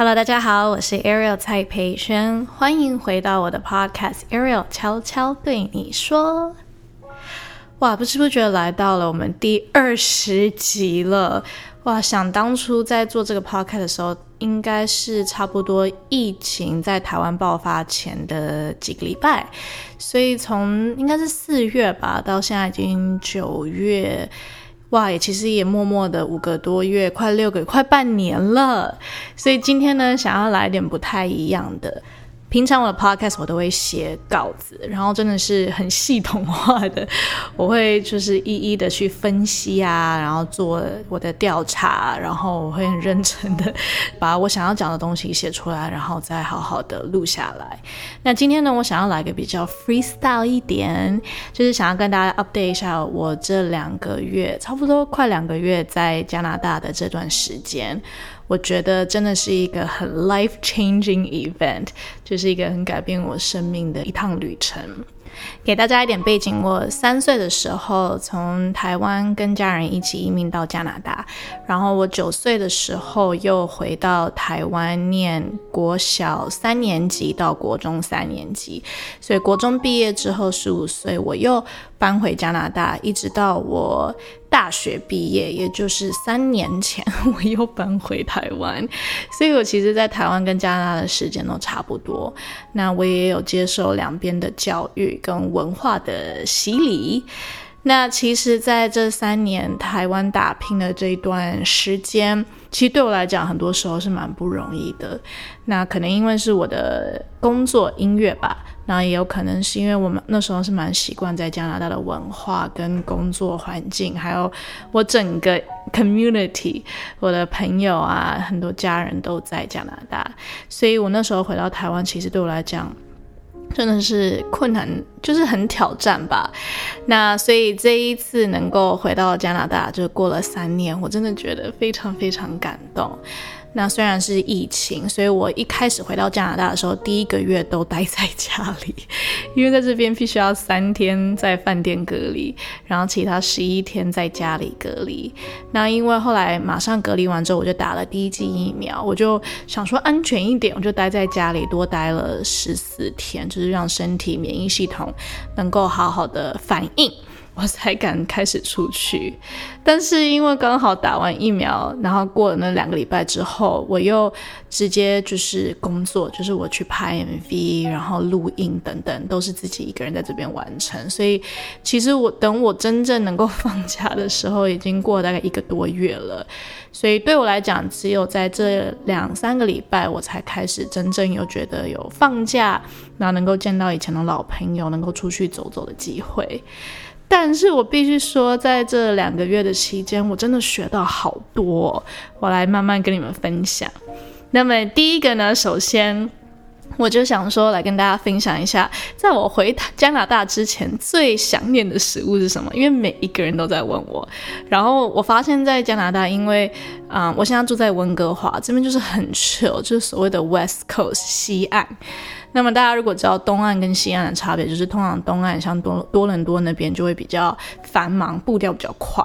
Hello，大家好，我是 Ariel 蔡培轩，欢迎回到我的 Podcast Ariel 悄悄对你说。哇，不知不觉来到了我们第二十集了。哇，想当初在做这个 Podcast 的时候，应该是差不多疫情在台湾爆发前的几个礼拜，所以从应该是四月吧，到现在已经九月。哇，也其实也默默的五个多月，快六个，快半年了。所以今天呢，想要来点不太一样的。平常我的 podcast 我都会写稿子，然后真的是很系统化的，我会就是一一的去分析啊，然后做我的调查，然后我会很认真的把我想要讲的东西写出来，然后再好好的录下来。那今天呢，我想要来个比较 freestyle 一点，就是想要跟大家 update 一下我这两个月，差不多快两个月在加拿大的这段时间。我觉得真的是一个很 life changing event，就是一个很改变我生命的一趟旅程。给大家一点背景，我三岁的时候从台湾跟家人一起移民到加拿大，然后我九岁的时候又回到台湾念国小三年级到国中三年级，所以国中毕业之后十五岁我又搬回加拿大，一直到我大学毕业，也就是三年前 我又搬回台湾，所以我其实，在台湾跟加拿大的时间都差不多。那我也有接受两边的教育。跟文化的洗礼，那其实在这三年台湾打拼的这一段时间，其实对我来讲，很多时候是蛮不容易的。那可能因为是我的工作音乐吧，那也有可能是因为我们那时候是蛮习惯在加拿大的文化跟工作环境，还有我整个 community，我的朋友啊，很多家人都在加拿大，所以我那时候回到台湾，其实对我来讲。真的是困难，就是很挑战吧。那所以这一次能够回到加拿大，就过了三年，我真的觉得非常非常感动。那虽然是疫情，所以我一开始回到加拿大的时候，第一个月都待在家里，因为在这边必须要三天在饭店隔离，然后其他十一天在家里隔离。那因为后来马上隔离完之后，我就打了第一剂疫苗，我就想说安全一点，我就待在家里多待了十四天，就是让身体免疫系统能够好好的反应。我才敢开始出去，但是因为刚好打完疫苗，然后过了那两个礼拜之后，我又直接就是工作，就是我去拍 MV，然后录音等等，都是自己一个人在这边完成。所以其实我等我真正能够 放假的时候，已经过了大概一个多月了。所以对我来讲，只有在这两三个礼拜，我才开始真正有觉得有放假，然后能够见到以前的老朋友，能够出去走走的机会。但是我必须说，在这两个月的期间，我真的学到好多，我来慢慢跟你们分享。那么第一个呢，首先我就想说，来跟大家分享一下，在我回加拿大之前最想念的食物是什么？因为每一个人都在问我。然后我发现，在加拿大，因为啊，我现在住在温哥华这边，就是很 chill，就是所谓的 West Coast 西岸。那么大家如果知道东岸跟西岸的差别，就是通常东岸像多多伦多那边就会比较繁忙，步调比较快。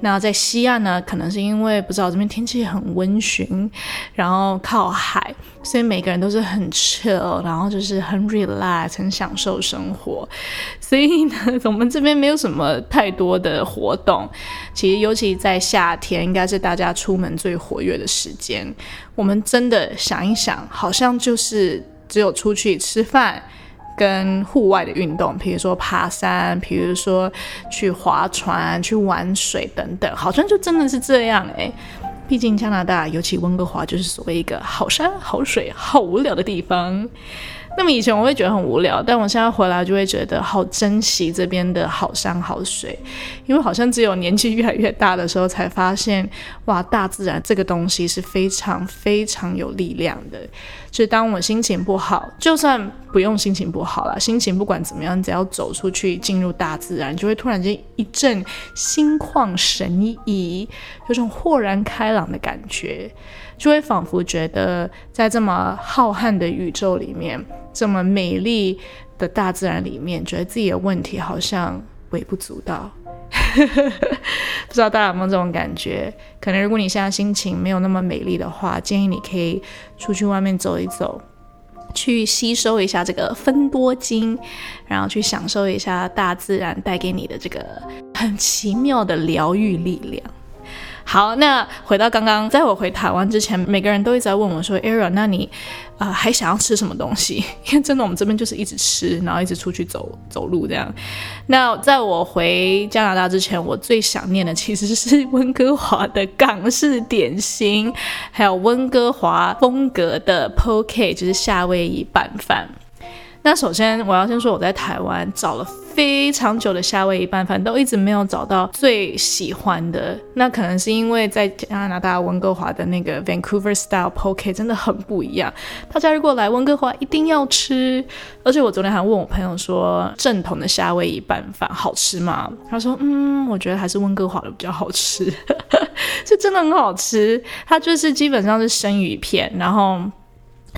那在西岸呢，可能是因为不知道这边天气很温驯，然后靠海，所以每个人都是很 chill，然后就是很 relax，很享受生活。所以呢，我们这边没有什么太多的活动。其实尤其在夏天，应该是大家出门最活跃的时间。我们真的想一想，好像就是。只有出去吃饭，跟户外的运动，比如说爬山，比如说去划船、去玩水等等，好像就真的是这样诶。毕竟加拿大，尤其温哥华，就是所谓一个好山好水好无聊的地方。那么以前我会觉得很无聊，但我现在回来就会觉得好珍惜这边的好山好水，因为好像只有年纪越来越大的时候才发现，哇，大自然这个东西是非常非常有力量的。就当我心情不好，就算不用心情不好了，心情不管怎么样，只要走出去进入大自然，就会突然间一阵心旷神怡，有种豁然开朗的感觉，就会仿佛觉得在这么浩瀚的宇宙里面。这么美丽的大自然里面，觉得自己的问题好像微不足道。不知道大家有没有这种感觉？可能如果你现在心情没有那么美丽的话，建议你可以出去外面走一走，去吸收一下这个分多精，然后去享受一下大自然带给你的这个很奇妙的疗愈力量。好，那回到刚刚，在我回台湾之前，每个人都一直在问我说：“Era，那你啊还想要吃什么东西？” 因为真的，我们这边就是一直吃，然后一直出去走走路这样。那在我回加拿大之前，我最想念的其实是温哥华的港式点心，还有温哥华风格的 poke，就是夏威夷拌饭。那首先我要先说，我在台湾找了非常久的夏威夷拌饭，都一直没有找到最喜欢的。那可能是因为在加拿大温哥华的那个 Vancouver Style Poke 真的很不一样。大家如果来温哥华，一定要吃。而且我昨天还问我朋友说，正统的夏威夷拌饭好吃吗？他说，嗯，我觉得还是温哥华的比较好吃，是真的很好吃。它就是基本上是生鱼片，然后。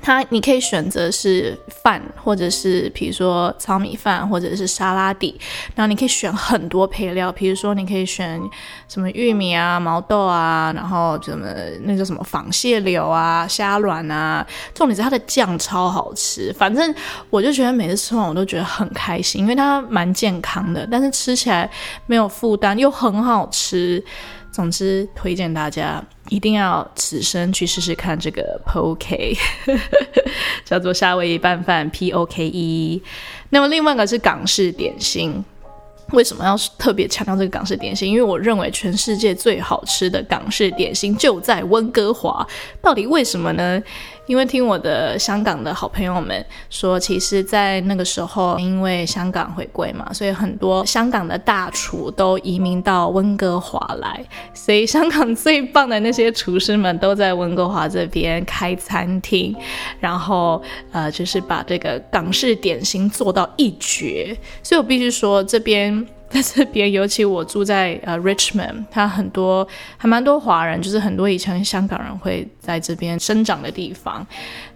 它你可以选择是饭，或者是比如说糙米饭，或者是沙拉底，然后你可以选很多配料，比如说你可以选什么玉米啊、毛豆啊，然后什么那叫什么仿蟹柳啊、虾卵啊，重点是它的酱超好吃。反正我就觉得每次吃完我都觉得很开心，因为它蛮健康的，但是吃起来没有负担又很好吃。总之，推荐大家一定要此生去试试看这个 poke，叫做夏威夷拌饭 P O K E。那么另外一个是港式点心，为什么要特别强调这个港式点心？因为我认为全世界最好吃的港式点心就在温哥华。到底为什么呢？因为听我的香港的好朋友们说，其实，在那个时候，因为香港回归嘛，所以很多香港的大厨都移民到温哥华来，所以香港最棒的那些厨师们都在温哥华这边开餐厅，然后呃，就是把这个港式点心做到一绝。所以我必须说，这边。在这边，尤其我住在呃 Richmond，它很多还蛮多华人，就是很多以前香港人会在这边生长的地方。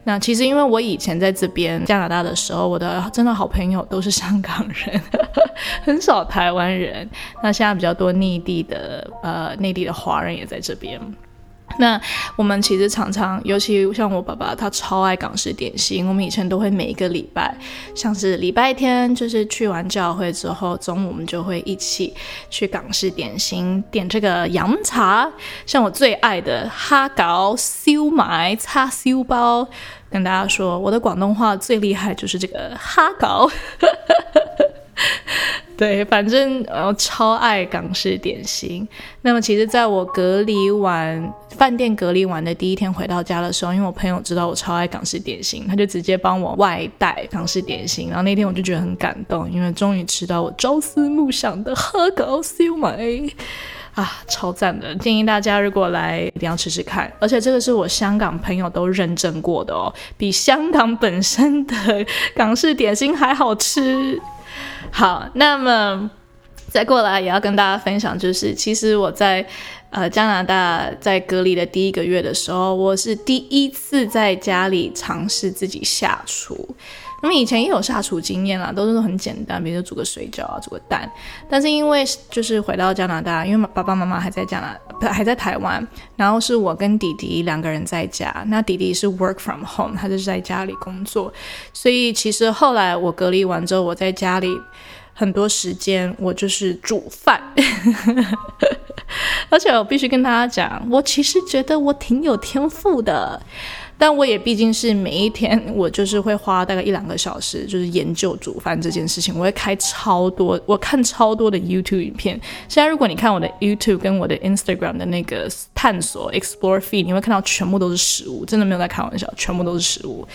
那其实因为我以前在这边加拿大的时候，我的真的好朋友都是香港人，很少台湾人。那现在比较多内地的呃内地的华人也在这边。那我们其实常常，尤其像我爸爸，他超爱港式点心。我们以前都会每一个礼拜，像是礼拜天，就是去完教会之后，中午我们就会一起去港式点心，点这个洋茶。像我最爱的哈搞烧麦叉烧包，跟大家说，我的广东话最厉害就是这个哈搞。对，反正呃超爱港式点心。那么其实，在我隔离完饭店隔离完的第一天回到家的时候，因为我朋友知道我超爱港式点心，他就直接帮我外带港式点心。然后那天我就觉得很感动，因为终于吃到我朝思暮想的喝狗烧麦啊，超赞的！建议大家如果来一定要吃吃看，而且这个是我香港朋友都认证过的哦，比香港本身的港式点心还好吃。好，那么再过来也要跟大家分享，就是其实我在呃加拿大在隔离的第一个月的时候，我是第一次在家里尝试自己下厨。那么以前也有下厨经验啦，都是很简单，比如说煮个水饺啊，煮个蛋。但是因为就是回到加拿大，因为爸爸妈妈还在加拿，不还在台湾，然后是我跟弟弟两个人在家。那弟弟是 work from home，他就是在家里工作。所以其实后来我隔离完之后，我在家里很多时间我就是煮饭。而且我必须跟大家讲，我其实觉得我挺有天赋的。但我也毕竟是每一天，我就是会花大概一两个小时，就是研究煮饭这件事情。我会开超多，我看超多的 YouTube 影片。现在如果你看我的 YouTube 跟我的 Instagram 的那个探索 Explore Feed，你会看到全部都是食物，真的没有在开玩笑，全部都是食物。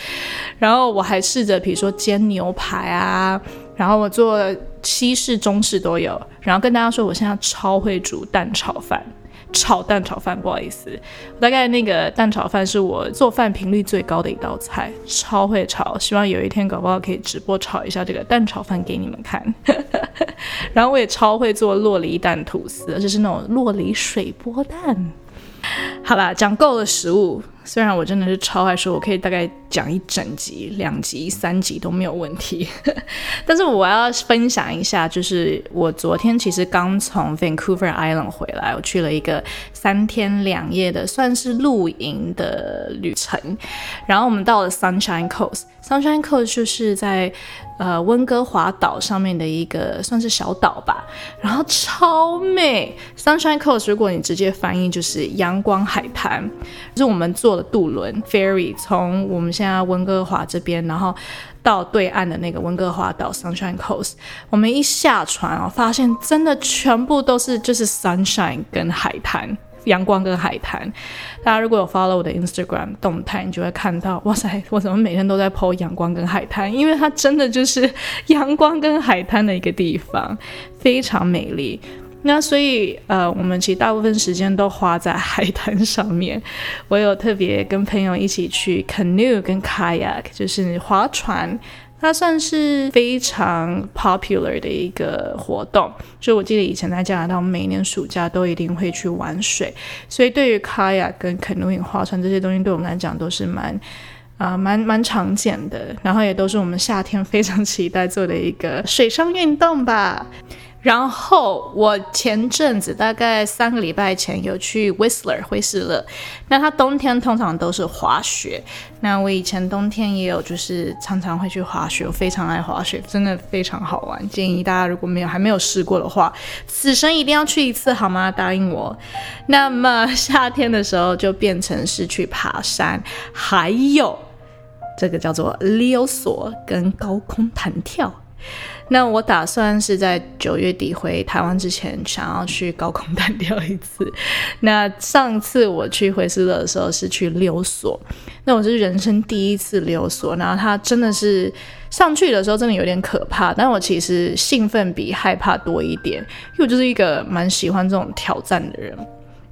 然后我还试着，比如说煎牛排啊，然后我做西式、中式都有。然后跟大家说，我现在超会煮蛋炒饭。炒蛋炒饭，不好意思，大概那个蛋炒饭是我做饭频率最高的一道菜，超会炒。希望有一天搞不好可以直播炒一下这个蛋炒饭给你们看。然后我也超会做洛梨蛋吐司，而且是那种洛梨水波蛋。好啦，讲够了食物，虽然我真的是超爱说，我可以大概讲一整集、两集、三集都没有问题。但是我要分享一下，就是我昨天其实刚从 Vancouver Island 回来，我去了一个三天两夜的算是露营的旅程。然后我们到了 Sunshine Coast，Sunshine Coast 就是在。呃，温哥华岛上面的一个算是小岛吧，然后超美，Sunshine Coast。如果你直接翻译就是阳光海滩，就是我们坐了渡轮 ferry 从我们现在温哥华这边，然后到对岸的那个温哥华岛 Sunshine Coast。我们一下船哦，发现真的全部都是就是 sunshine 跟海滩。阳光跟海滩，大家如果有 follow 我的 Instagram 动态，你就会看到，哇塞，我怎么每天都在 po 阳光跟海滩？因为它真的就是阳光跟海滩的一个地方，非常美丽。那所以，呃，我们其实大部分时间都花在海滩上面。我有特别跟朋友一起去 canoe 跟 kayak，就是划船。它算是非常 popular 的一个活动，就我记得以前在加拿大，我们每年暑假都一定会去玩水，所以对于 kayak 跟 canoeing 划船这些东西，对我们来讲都是蛮啊蛮蛮常见的，然后也都是我们夏天非常期待做的一个水上运动吧。然后我前阵子大概三个礼拜前有去 Whistler 惠斯勒，那它冬天通常都是滑雪。那我以前冬天也有，就是常常会去滑雪，我非常爱滑雪，真的非常好玩。建议大家如果没有还没有试过的话，此生一定要去一次，好吗？答应我。那么夏天的时候就变成是去爬山，还有这个叫做溜索跟高空弹跳。那我打算是在九月底回台湾之前，想要去高空单调一次。那上次我去回斯勒的时候是去溜索，那我是人生第一次溜索，然后它真的是上去的时候真的有点可怕，但我其实兴奋比害怕多一点，因为我就是一个蛮喜欢这种挑战的人，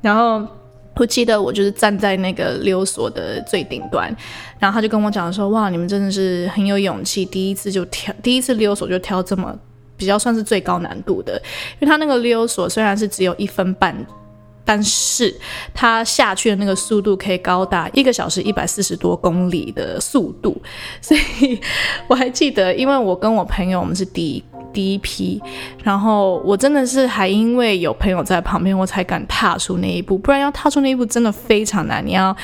然后。我记得我就是站在那个溜索的最顶端，然后他就跟我讲说：“哇，你们真的是很有勇气，第一次就跳，第一次溜索就跳这么比较算是最高难度的，因为他那个溜索虽然是只有一分半，但是他下去的那个速度可以高达一个小时一百四十多公里的速度，所以 我还记得，因为我跟我朋友我们是第一。”第一批，然后我真的是还因为有朋友在旁边，我才敢踏出那一步，不然要踏出那一步真的非常难。你要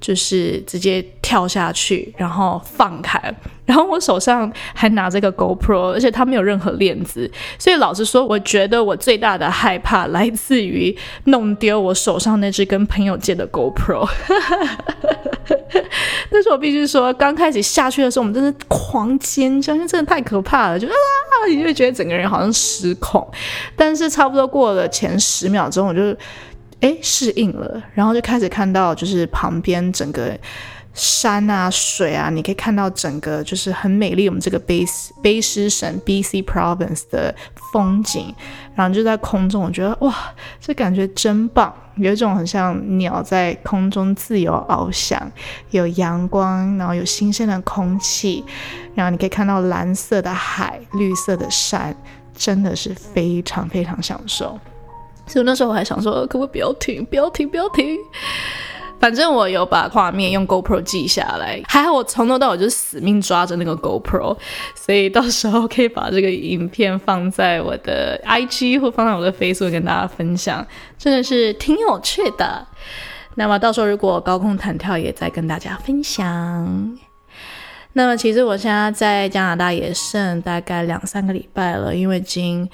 就是直接跳下去，然后放开，然后我手上还拿这个 GoPro，而且它没有任何链子，所以老实说，我觉得我最大的害怕来自于弄丢我手上那只跟朋友借的 GoPro。但是我必须说，刚开始下去的时候，我们真是狂尖叫，因为真的太可怕了，就啊，你就觉得整个人好像失控。但是差不多过了前十秒钟，我就哎适应了，然后就开始看到就是旁边整个。山啊，水啊，你可以看到整个就是很美丽。我们这个卑卑诗省 B.C. Province 的风景，然后就在空中，我觉得哇，这感觉真棒，有一种很像鸟在空中自由翱翔，有阳光，然后有新鲜的空气，然后你可以看到蓝色的海、绿色的山，真的是非常非常享受。所以那时候我还想说，可不可以不要停，不要停，不要停。反正我有把画面用 GoPro 记下来，还好我从头到尾就是死命抓着那个 GoPro，所以到时候可以把这个影片放在我的 IG 或放在我的 Facebook 跟大家分享，真的是挺有趣的。那么到时候如果高空弹跳也再跟大家分享。那么其实我现在在加拿大也剩大概两三个礼拜了，因为已经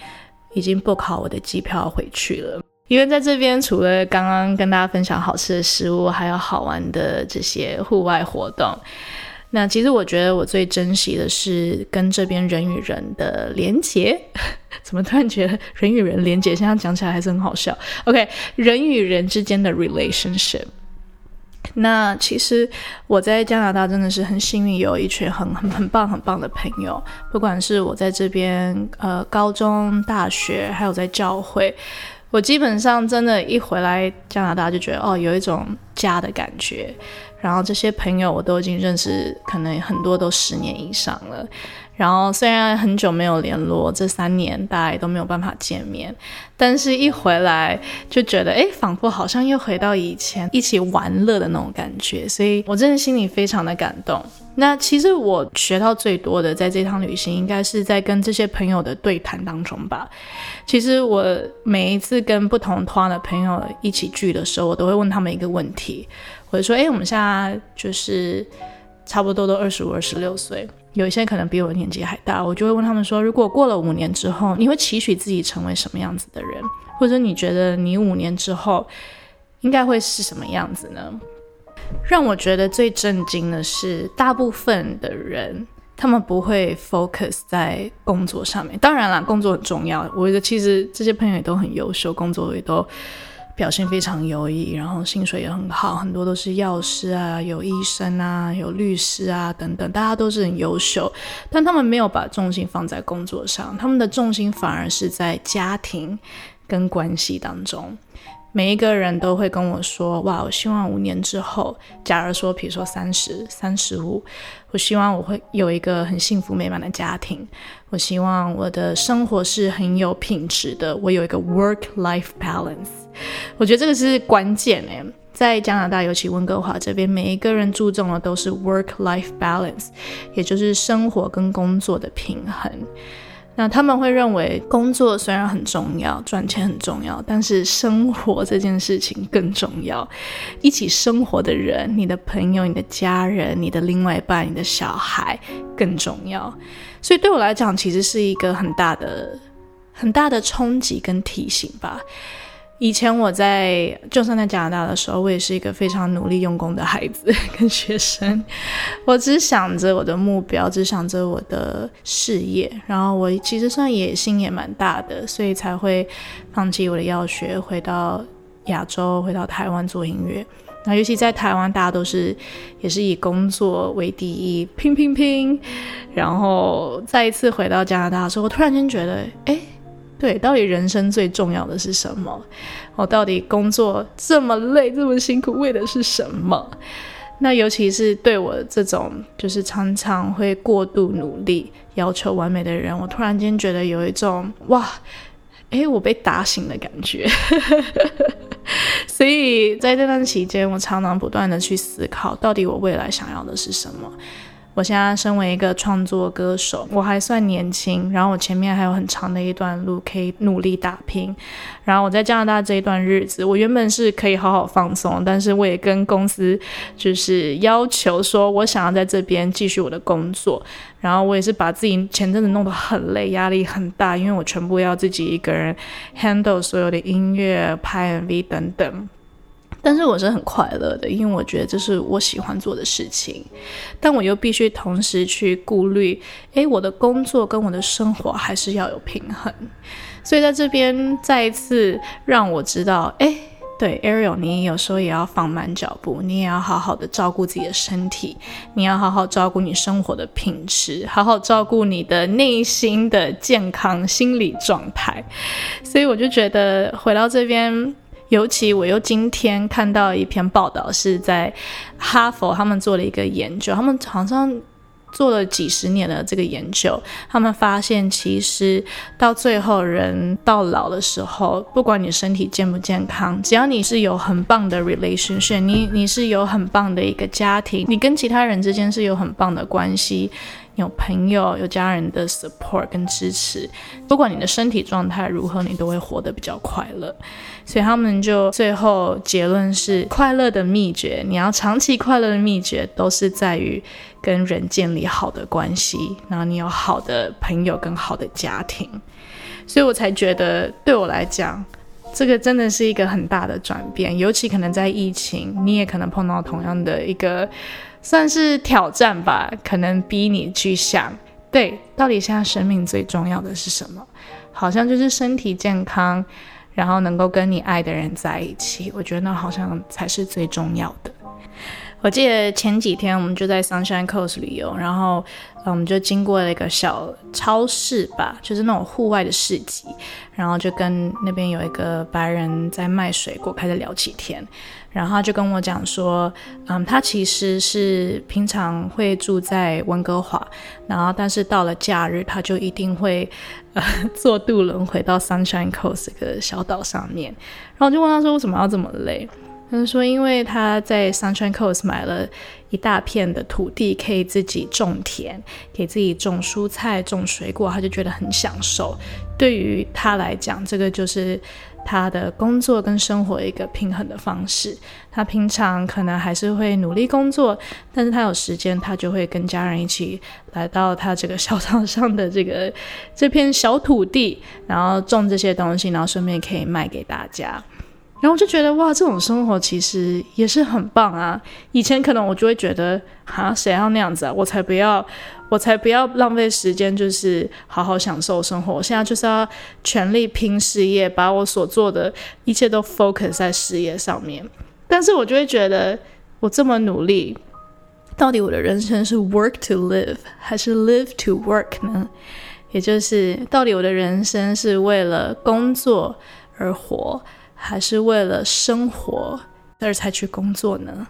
已经 book 好我的机票回去了。因为在这边，除了刚刚跟大家分享好吃的食物，还有好玩的这些户外活动。那其实我觉得我最珍惜的是跟这边人与人的连结。怎么突然觉得人与人连结？现在讲起来还是很好笑。OK，人与人之间的 relationship。那其实我在加拿大真的是很幸运，有一群很很很棒很棒的朋友。不管是我在这边呃高中、大学，还有在教会。我基本上真的，一回来加拿大就觉得哦，有一种家的感觉。然后这些朋友我都已经认识，可能很多都十年以上了。然后虽然很久没有联络，这三年大家也都没有办法见面，但是一回来就觉得，哎，仿佛好像又回到以前一起玩乐的那种感觉，所以我真的心里非常的感动。那其实我学到最多的，在这趟旅行，应该是在跟这些朋友的对谈当中吧。其实我每一次跟不同团的朋友一起聚的时候，我都会问他们一个问题，我就说：“哎，我们现在就是差不多都二十五、二十六岁，有一些可能比我年纪还大，我就会问他们说：如果过了五年之后，你会期许自己成为什么样子的人？或者你觉得你五年之后应该会是什么样子呢？”让我觉得最震惊的是，大部分的人他们不会 focus 在工作上面。当然了，工作很重要。我觉得其实这些朋友也都很优秀，工作也都表现非常优异，然后薪水也很好，很多都是药师啊，有医生啊，有律师啊等等，大家都是很优秀。但他们没有把重心放在工作上，他们的重心反而是在家庭跟关系当中。每一个人都会跟我说：“哇，我希望五年之后，假如说，比如说三十三十五，我希望我会有一个很幸福美满的家庭。我希望我的生活是很有品质的，我有一个 work-life balance。我觉得这个是关键诶，在加拿大，尤其温哥华这边，每一个人注重的都是 work-life balance，也就是生活跟工作的平衡。”那他们会认为工作虽然很重要，赚钱很重要，但是生活这件事情更重要。一起生活的人，你的朋友、你的家人、你的另外一半、你的小孩更重要。所以对我来讲，其实是一个很大的、很大的冲击跟提醒吧。以前我在就算在加拿大的时候，我也是一个非常努力用功的孩子 跟学生。我只想着我的目标，只想着我的事业。然后我其实算野心也蛮大的，所以才会放弃我的药学，回到亚洲，回到台湾做音乐。那尤其在台湾，大家都是也是以工作为第一，拼拼拼。然后再一次回到加拿大的时候，我突然间觉得，哎。对，到底人生最重要的是什么？我到底工作这么累、这么辛苦，为的是什么？那尤其是对我这种就是常常会过度努力、要求完美的人，我突然间觉得有一种哇，诶，我被打醒的感觉。所以在这段期间，我常常不断的去思考，到底我未来想要的是什么。我现在身为一个创作歌手，我还算年轻，然后我前面还有很长的一段路可以努力打拼。然后我在加拿大这一段日子，我原本是可以好好放松，但是我也跟公司就是要求说，我想要在这边继续我的工作。然后我也是把自己前阵子弄得很累，压力很大，因为我全部要自己一个人 handle 所有的音乐、拍 MV 等等。但是我是很快乐的，因为我觉得这是我喜欢做的事情，但我又必须同时去顾虑，诶，我的工作跟我的生活还是要有平衡，所以在这边再一次让我知道，诶，对，Ariel，你有时候也要放慢脚步，你也要好好的照顾自己的身体，你要好好照顾你生活的品质，好好照顾你的内心的健康、心理状态，所以我就觉得回到这边。尤其我又今天看到一篇报道，是在哈佛他们做了一个研究，他们好像做了几十年的这个研究，他们发现其实到最后人到老的时候，不管你身体健不健康，只要你是有很棒的 relationship，你你是有很棒的一个家庭，你跟其他人之间是有很棒的关系。有朋友、有家人的 support 跟支持，不管你的身体状态如何，你都会活得比较快乐。所以他们就最后结论是，快乐的秘诀，你要长期快乐的秘诀，都是在于跟人建立好的关系，然后你有好的朋友跟好的家庭。所以我才觉得，对我来讲，这个真的是一个很大的转变。尤其可能在疫情，你也可能碰到同样的一个。算是挑战吧，可能逼你去想，对，到底现在生命最重要的是什么？好像就是身体健康，然后能够跟你爱的人在一起，我觉得那好像才是最重要的。我记得前几天我们就在 Sunshine Coast 旅游，然后我们就经过了一个小超市吧，就是那种户外的市集，然后就跟那边有一个白人在卖水果，开始聊起天。然后他就跟我讲说，嗯，他其实是平常会住在温哥华，然后但是到了假日他就一定会呃 坐渡轮回到 Sunshine Coast 这个小岛上面。然后我就问他说，为什么要这么累？他说，因为他在 Sunshine Coast 买了一大片的土地，可以自己种田，给自己种蔬菜、种水果，他就觉得很享受。对于他来讲，这个就是他的工作跟生活一个平衡的方式。他平常可能还是会努力工作，但是他有时间，他就会跟家人一起来到他这个小岛上的这个这片小土地，然后种这些东西，然后顺便可以卖给大家。然后我就觉得哇，这种生活其实也是很棒啊！以前可能我就会觉得，哈，谁要那样子啊？我才不要，我才不要浪费时间，就是好好享受生活。我现在就是要全力拼事业，把我所做的一切都 focus 在事业上面。但是我就会觉得，我这么努力，到底我的人生是 work to live 还是 live to work 呢？也就是到底我的人生是为了工作而活？还是为了生活而才去工作呢？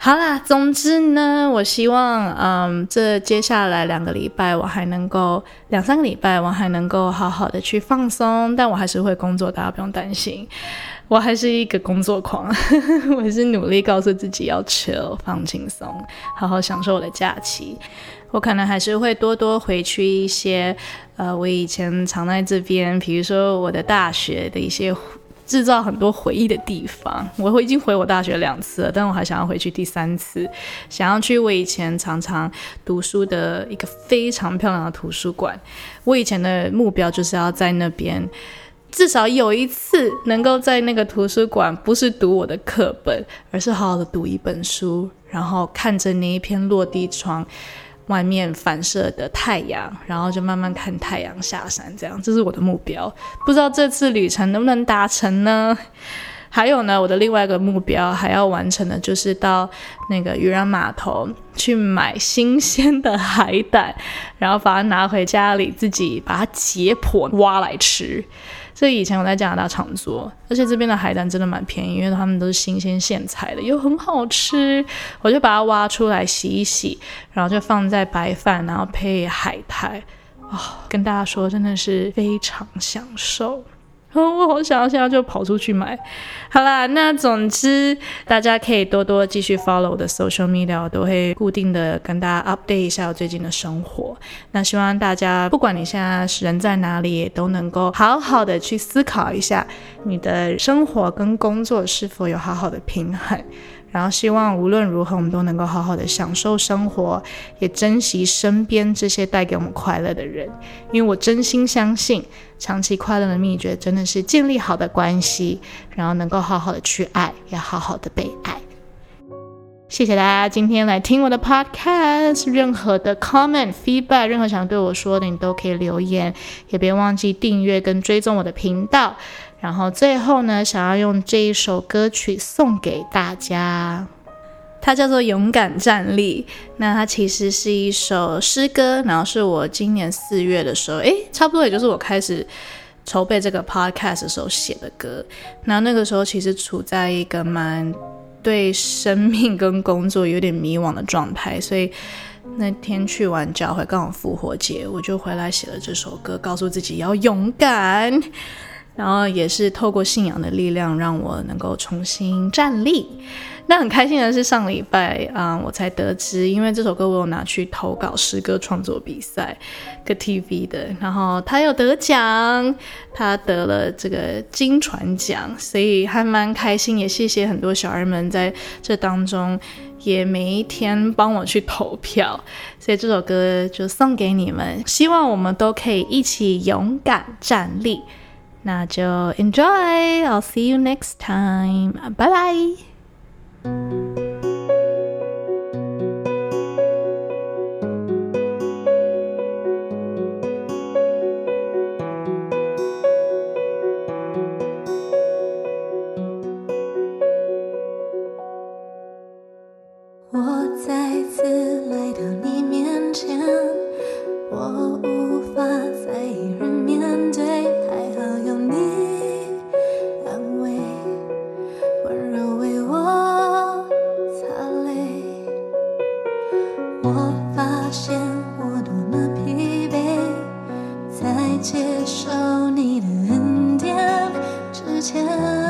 好啦，总之呢，我希望，嗯，这接下来两个礼拜，我还能够两三个礼拜，我还能够好好的去放松，但我还是会工作，大家不用担心，我还是一个工作狂，我是努力告诉自己要 chill 放轻松，好好享受我的假期。我可能还是会多多回去一些，呃，我以前常在这边，比如说我的大学的一些。制造很多回忆的地方，我会已经回我大学两次了，但我还想要回去第三次，想要去我以前常常读书的一个非常漂亮的图书馆。我以前的目标就是要在那边至少有一次能够在那个图书馆，不是读我的课本，而是好好的读一本书，然后看着那一片落地窗。外面反射的太阳，然后就慢慢看太阳下山，这样这是我的目标。不知道这次旅程能不能达成呢？还有呢，我的另外一个目标还要完成的，就是到那个渔人码头去买新鲜的海胆，然后把它拿回家里，自己把它解剖挖来吃。这以前我在加拿大常做，而且这边的海胆真的蛮便宜，因为他们都是新鲜现采的，又很好吃。我就把它挖出来洗一洗，然后就放在白饭，然后配海苔，啊，跟大家说真的是非常享受。我好想要现在就跑出去买。好啦，那总之大家可以多多继续 follow 我的 social media，我都会固定的跟大家 update 一下我最近的生活。那希望大家不管你现在人在哪里，都能够好好的去思考一下，你的生活跟工作是否有好好的平衡。然后希望无论如何，我们都能够好好的享受生活，也珍惜身边这些带给我们快乐的人。因为我真心相信，长期快乐的秘诀真的是建立好的关系，然后能够好好的去爱，也好好的被爱。谢谢大家今天来听我的 podcast，任何的 comment feedback，任何想对我说的，你都可以留言，也别忘记订阅跟追踪我的频道。然后最后呢，想要用这一首歌曲送给大家，它叫做《勇敢站立》。那它其实是一首诗歌，然后是我今年四月的时候，诶，差不多也就是我开始筹备这个 podcast 的时候写的歌。那那个时候其实处在一个蛮对生命跟工作有点迷惘的状态，所以那天去完教会，刚好复活节，我就回来写了这首歌，告诉自己要勇敢。然后也是透过信仰的力量，让我能够重新站立。那很开心的是，上礼拜啊，我才得知，因为这首歌我有拿去投稿诗歌创作比赛，个 TV 的，然后他有得奖，他得了这个金传奖，所以还蛮开心。也谢谢很多小人们在这当中，也每一天帮我去投票，所以这首歌就送给你们，希望我们都可以一起勇敢站立。那就 enjoy，I'll see you next time，拜拜。之前，